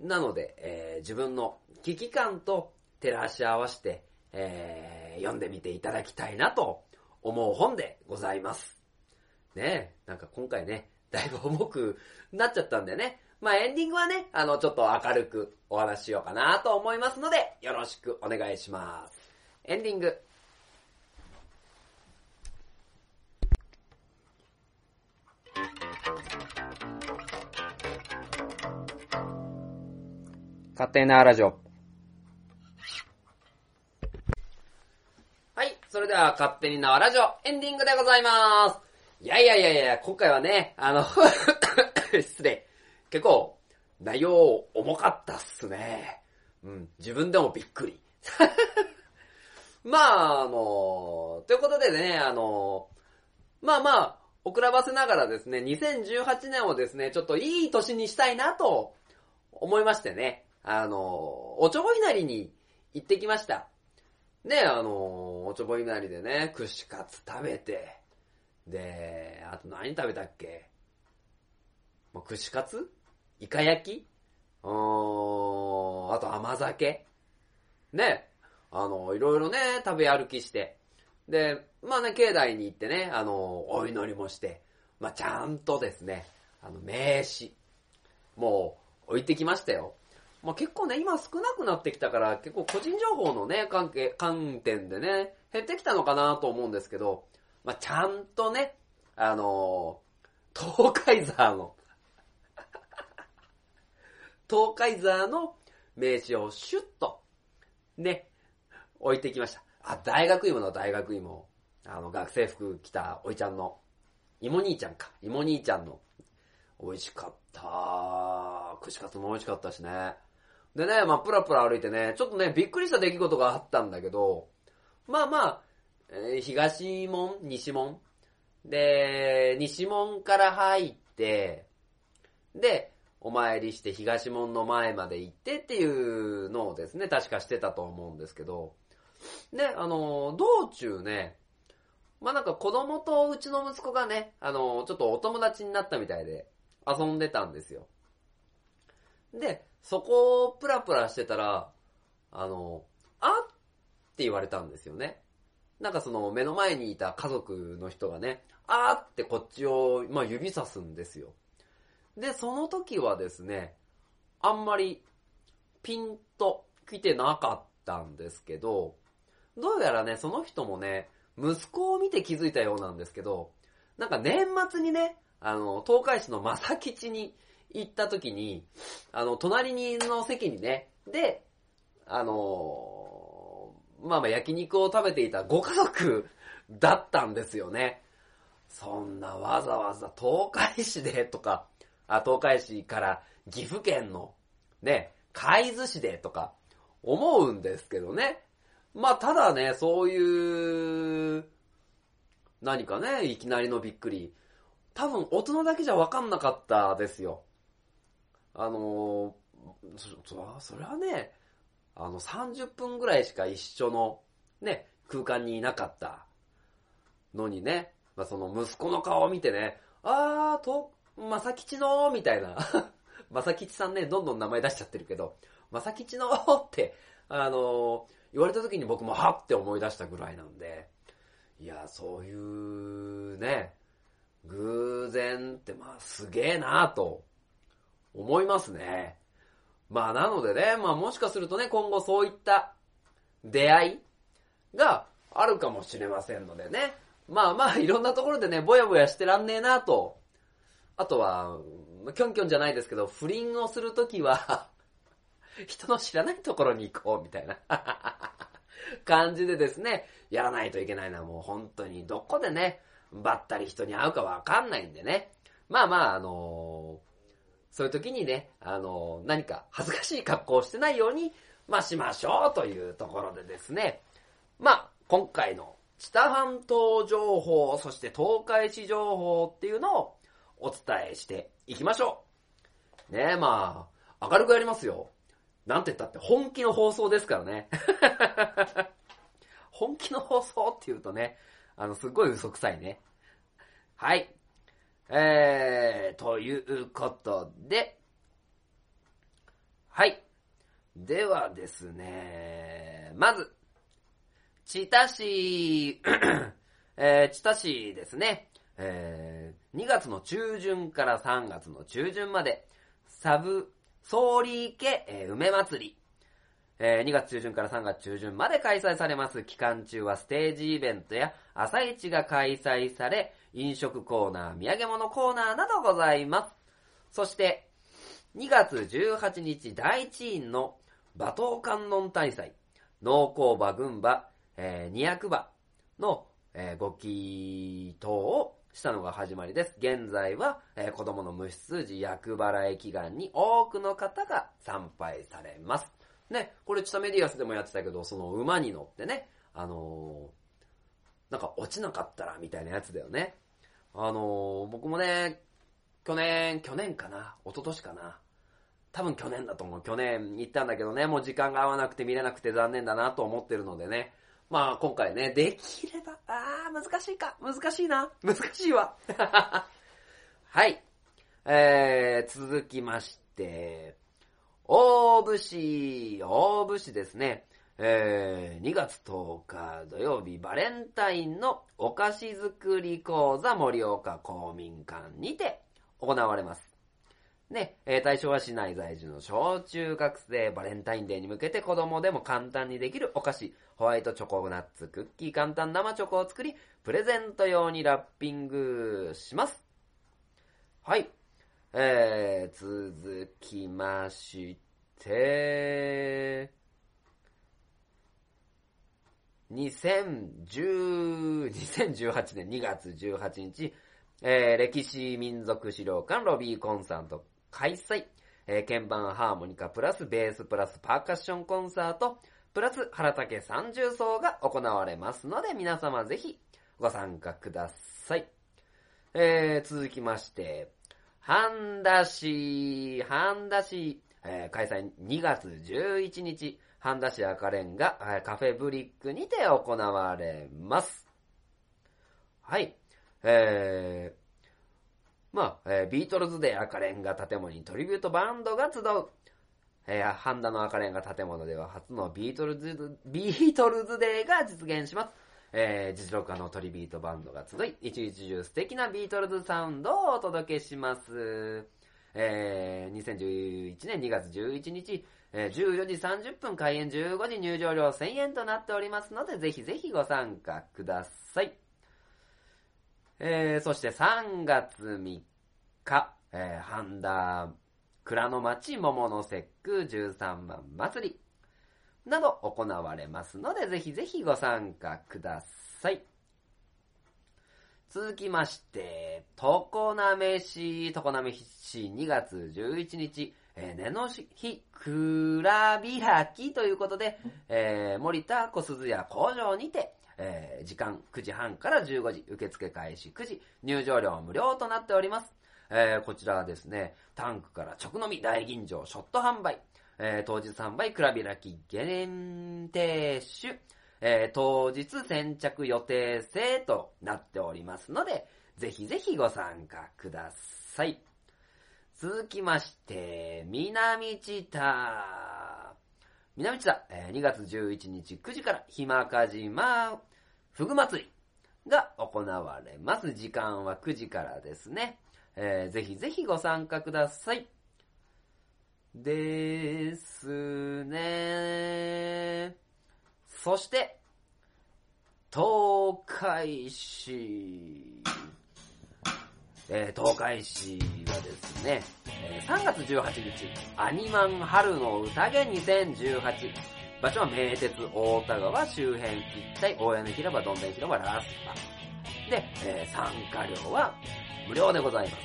なので、えー自分の危機感と照らし合わせて、えー読んでみていただきたいなと思う本でございます。ねえ、なんか今回ね、だいぶ重くなっちゃったんでね。まあエンディングはね、あの、ちょっと明るくお話ししようかなと思いますので、よろしくお願いします。エンディング。勝手なラジオ。はい、それでは勝手に縄ラジオエンディングでございます。いやいやいやいや、今回はね、あの、失礼。結構、内容重かったっすね。うん、自分でもびっくり。まあ、あの、ということでね、あの、まあまあ、遅らばせながらですね、2018年をですね、ちょっといい年にしたいなと思いましてね、あの、おちょぼいなりに行ってきました。ね、あの、おちょぼいなりでね、串カツ食べて、で、あと何食べたっけ？まあ串カツ？イカ焼き？うーん、あと甘酒？ね、あの、いろいろね、食べ歩きして。で、まあね、境内に行ってね、あの、お祈りもして、まあちゃんとですね、あの、名刺、もう、置いてきましたよ。まあ結構ね、今少なくなってきたから、結構個人情報のね、関係、観点でね、減ってきたのかなと思うんですけど、まあちゃんとね、あのー、東海沢の、東海沢の名刺をシュッと、ね、置いてきました。あ、大学芋の大学芋。あの、学生服着たおいちゃんの、芋兄ちゃんか。芋兄ちゃんの。美味しかった。串カツも美味しかったしね。でね、まあ、プラプラ歩いてね、ちょっとね、びっくりした出来事があったんだけど、まあまあ、え東門、西門？で、西門から入って、で、お参りして東門の前まで行ってっていうのをですね、確かしてたと思うんですけど、で、あの、道中ね、まあなんか子供とうちの息子がね、あの、ちょっとお友達になったみたいで遊んでたんですよ。で、そこをプラプラしてたら、あの、あって言われたんですよね。なんかその目の前にいた家族の人がね、あーってこっちを、まあ指さすんですよ。で、その時はですね、あんまりピンと来てなかったんですけど、どうやらね、その人もね、息子を見て気づいたようなんですけど、なんか年末にね、あの、東海市の正吉に行った時に、あの、隣の席にね、で、あのまあまあ焼肉を食べていたご家族だったんですよね。そんなわざわざ東海市でとか、あ、東海市から岐阜県のね、海津市でとか思うんですけどね。まあただね、そういう、何かね、いきなりのびっくり。多分大人だけじゃ分かんなかったですよ。あのーそ、そそれはね、あの30分ぐらいしか一緒のね、空間にいなかったのにね、まあ、その息子の顔を見てね、あーと、まさきちのーみたいな。まさきちさんね、どんどん名前出しちゃってるけど、まさきちのーって、あのー言われた時に僕もはって思い出したぐらいなんで、いや、そういうね、偶然ってまあすげえなーと思いますね。まあなのでね、まあもしかするとね、今後そういった出会いがあるかもしれませんのでね。まあまあいろんなところでね、ぼやぼやしてらんねえなと。あとは、キョンキョンじゃないですけど、不倫をするときは、人の知らないところに行こうみたいな 感じでですね、やらないといけないのはもう本当にどこでね、ばったり人に会うかわかんないんでね。まあまあ、あのそういう時にね、あの何か恥ずかしい格好をしてないように、まあしましょうというところでですね。まあ、今回の知多半島情報、そして東海市情報っていうのをお伝えしていきましょう。ねえ、まあ、明るくやりますよ。なんて言ったって本気の放送ですからね。本気の放送って言うとね、あの、すっごい嘘くさいね。はい。えー、ということで、はい。ではですね、まず、知多市、えー、知多市ですね、えー、2月の中旬から3月の中旬まで、サブ、ソーリー家、えー梅祭り、えー2月中旬から3月中旬まで開催されます。期間中はステージイベントや朝市が開催され、飲食コーナー、土産物コーナーなどございます。そして、2月18日第一院の馬頭観音大祭、農工馬群馬、えー、二役馬の、えーご祈祷をしたのが始まりです。現在は、えー子供の無出時役払い祈願に多くの方が参拝されます。ね、これチタメディアスでもやってたけど、その馬に乗ってね、あのーなんか落ちなかったらみたいなやつだよね。あのー僕もね、去年、去年かな？一昨年かな？多分去年だと思う。去年行ったんだけどね、もう時間が合わなくて見れなくて残念だなと思ってるのでね。まあ今回ね、できれば、あー、難しいか。難しいな。難しいわ。はい。えー、続きまして、大府市、大府市ですね。えー、2月10日土曜日バレンタインのお菓子作り講座盛岡公民館にて行われます。ね、えー対象は市内在住の小中学生、バレンタインデーに向けて子供でも簡単にできるお菓子、ホワイトチョコナッツ、クッキー、簡単生チョコを作り、プレゼント用にラッピングします。はい。えー、続きまして、2018年2月18日、えー歴史民族資料館ロビーコンサート開催。えー鍵盤ハーモニカプラスベースプラスパーカッションコンサートプラス原竹三重奏が行われますので皆様ぜひご参加ください。えー続きまして、半田市、半田市、えー開催2月11日、半田市赤レンガ、えーカフェブリックにて行われます。はい。えー、まあ、えービートルズで赤レンガ建物にトリビュートバンドが集う。えー、半田の赤レンガ建物では初のビートルズ、ビートルズデーが実現します。えー、実力派のトリビュートバンドが集い、一日中素敵なビートルズサウンドをお届けします。えー、2011年2月11日、え14時30分開演15時入場料1000円となっておりますので、ぜひぜひご参加ください。えー、そして3月3日、えー、半田蔵の町桃の節句13番祭りなど行われますので、ぜひぜひご参加ください。続きまして、常滑市、常滑市2月11日、えー、根の日、蔵開きということで、えー、森田小鈴屋工場にて、えー時間9時半から15時、受付開始9時、入場料無料となっております。えーこちらはですね、タンクから直飲み大吟醸ショット販売、えー当日販売蔵開き限定酒、えー当日先着予定制となっておりますので、ぜひぜひご参加ください。続きまして、南知多。南知多、えー2月11日9時から、ひまかじま、ふぐ祭りが行われます。時間は9時からですね。えーぜひぜひご参加ください。ですね。そして、東海市。えー東海市はですね、え3月18日、アニマン春の宴2018。場所は名鉄大田川周辺一帯、大屋根広場、どんでん広場、ラスパ。で、えー参加料は無料でございます。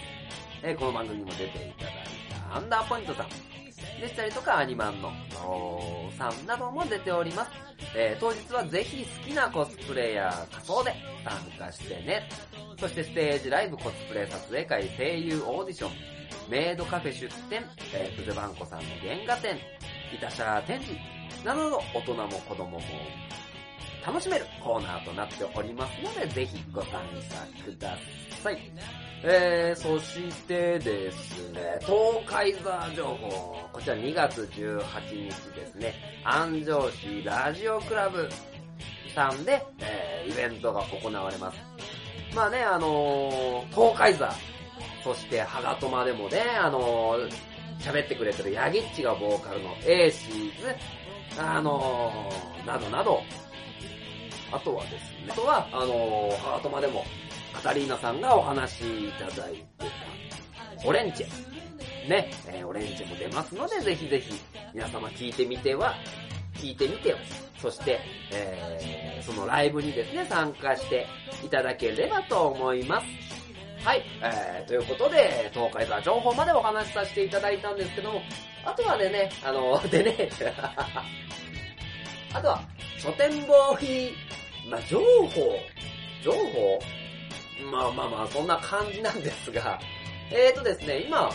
えーこの番組にも出ていただいたアンダーポイントさんでしたりとか、アニマンのさんなども出ております。えー当日はぜひ好きなコスプレイヤー仮装で参加してね。そしてステージライブ、コスプレ撮影会、声優オーディション、メイドカフェ出店、えー、プゼバンコさんの原画展、イタシャ展示、などの大人も子供も楽しめるコーナーとなっておりますので、ぜひご参加ください。えー、そしてですね、東海座情報、こちら2月18日ですね、安城市ラジオクラブさんで、えー、イベントが行われます。まあね、あのー東海座、そしてハガトマでもね、あのー喋ってくれてるヤギッチがボーカルの A シーズ、あのーなどなど、あとはですね、あとは、あのーハガトマでも、カタリーナさんがお話しいただいてた、オレンチェ。ね、えーオレンジも出ますので、ぜひぜひ、皆様聞いてみては、聞いてみてよ。そして、えーそのライブにですね、参加していただければと思います。はい、えー、ということで、東海座情報までお話しさせていただいたんですけども、あとはでね、あの、でね、あとは、書店ボーイ、まあ、情報、情報？まあまあまあ、そんな感じなんですが、えーとですね、今、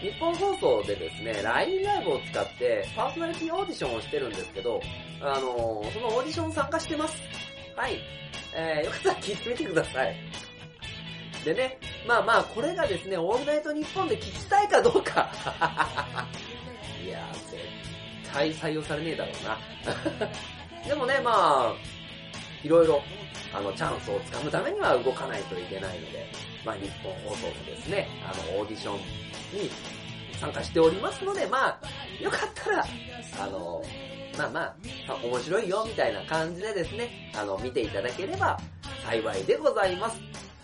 日本放送でですね、LINE ライブを使ってパーソナリティオーディションをしてるんですけど、あのーそのオーディション参加してます。はい。えー、よかったら聞いてみてください。でね、まあまあ、これがですね、オールナイトニッポンで聞きたいかどうか。いやー、絶対採用されねえだろうな。でもね、まあ、いろいろ、あの、チャンスをつかむためには動かないといけないので、まあ、日本放送のですね、あの、オーディションに参加しておりますので、まあ、よかったら、あの、まあまあ、面白いよみたいな感じでですね、あの、見ていただければ幸いでございます。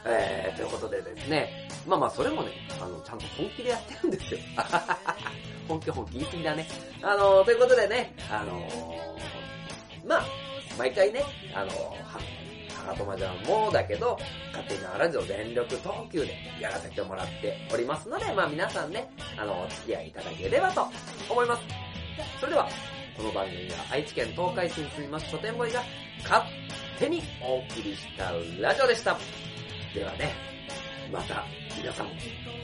えー、ということでですね、まあまあそれもね、あの、ちゃんと本気でやってるんですよ。本気本気言い過ぎだね。あの、ということでね、あのまあ、毎回ね、あのは、はがとまじゃんもだけど、勝手にラジオ全力投球でやらせてもらっておりますので、まあ皆さんね、あの、お付き合いいただければと思います。それでは、この番組は愛知県東海市に住みます書店ボーイが勝手にお送りしたラジオでした。ではね、また皆さん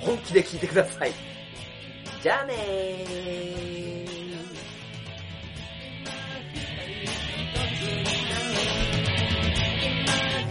本気で聞いてください。じゃあねー。Yeah.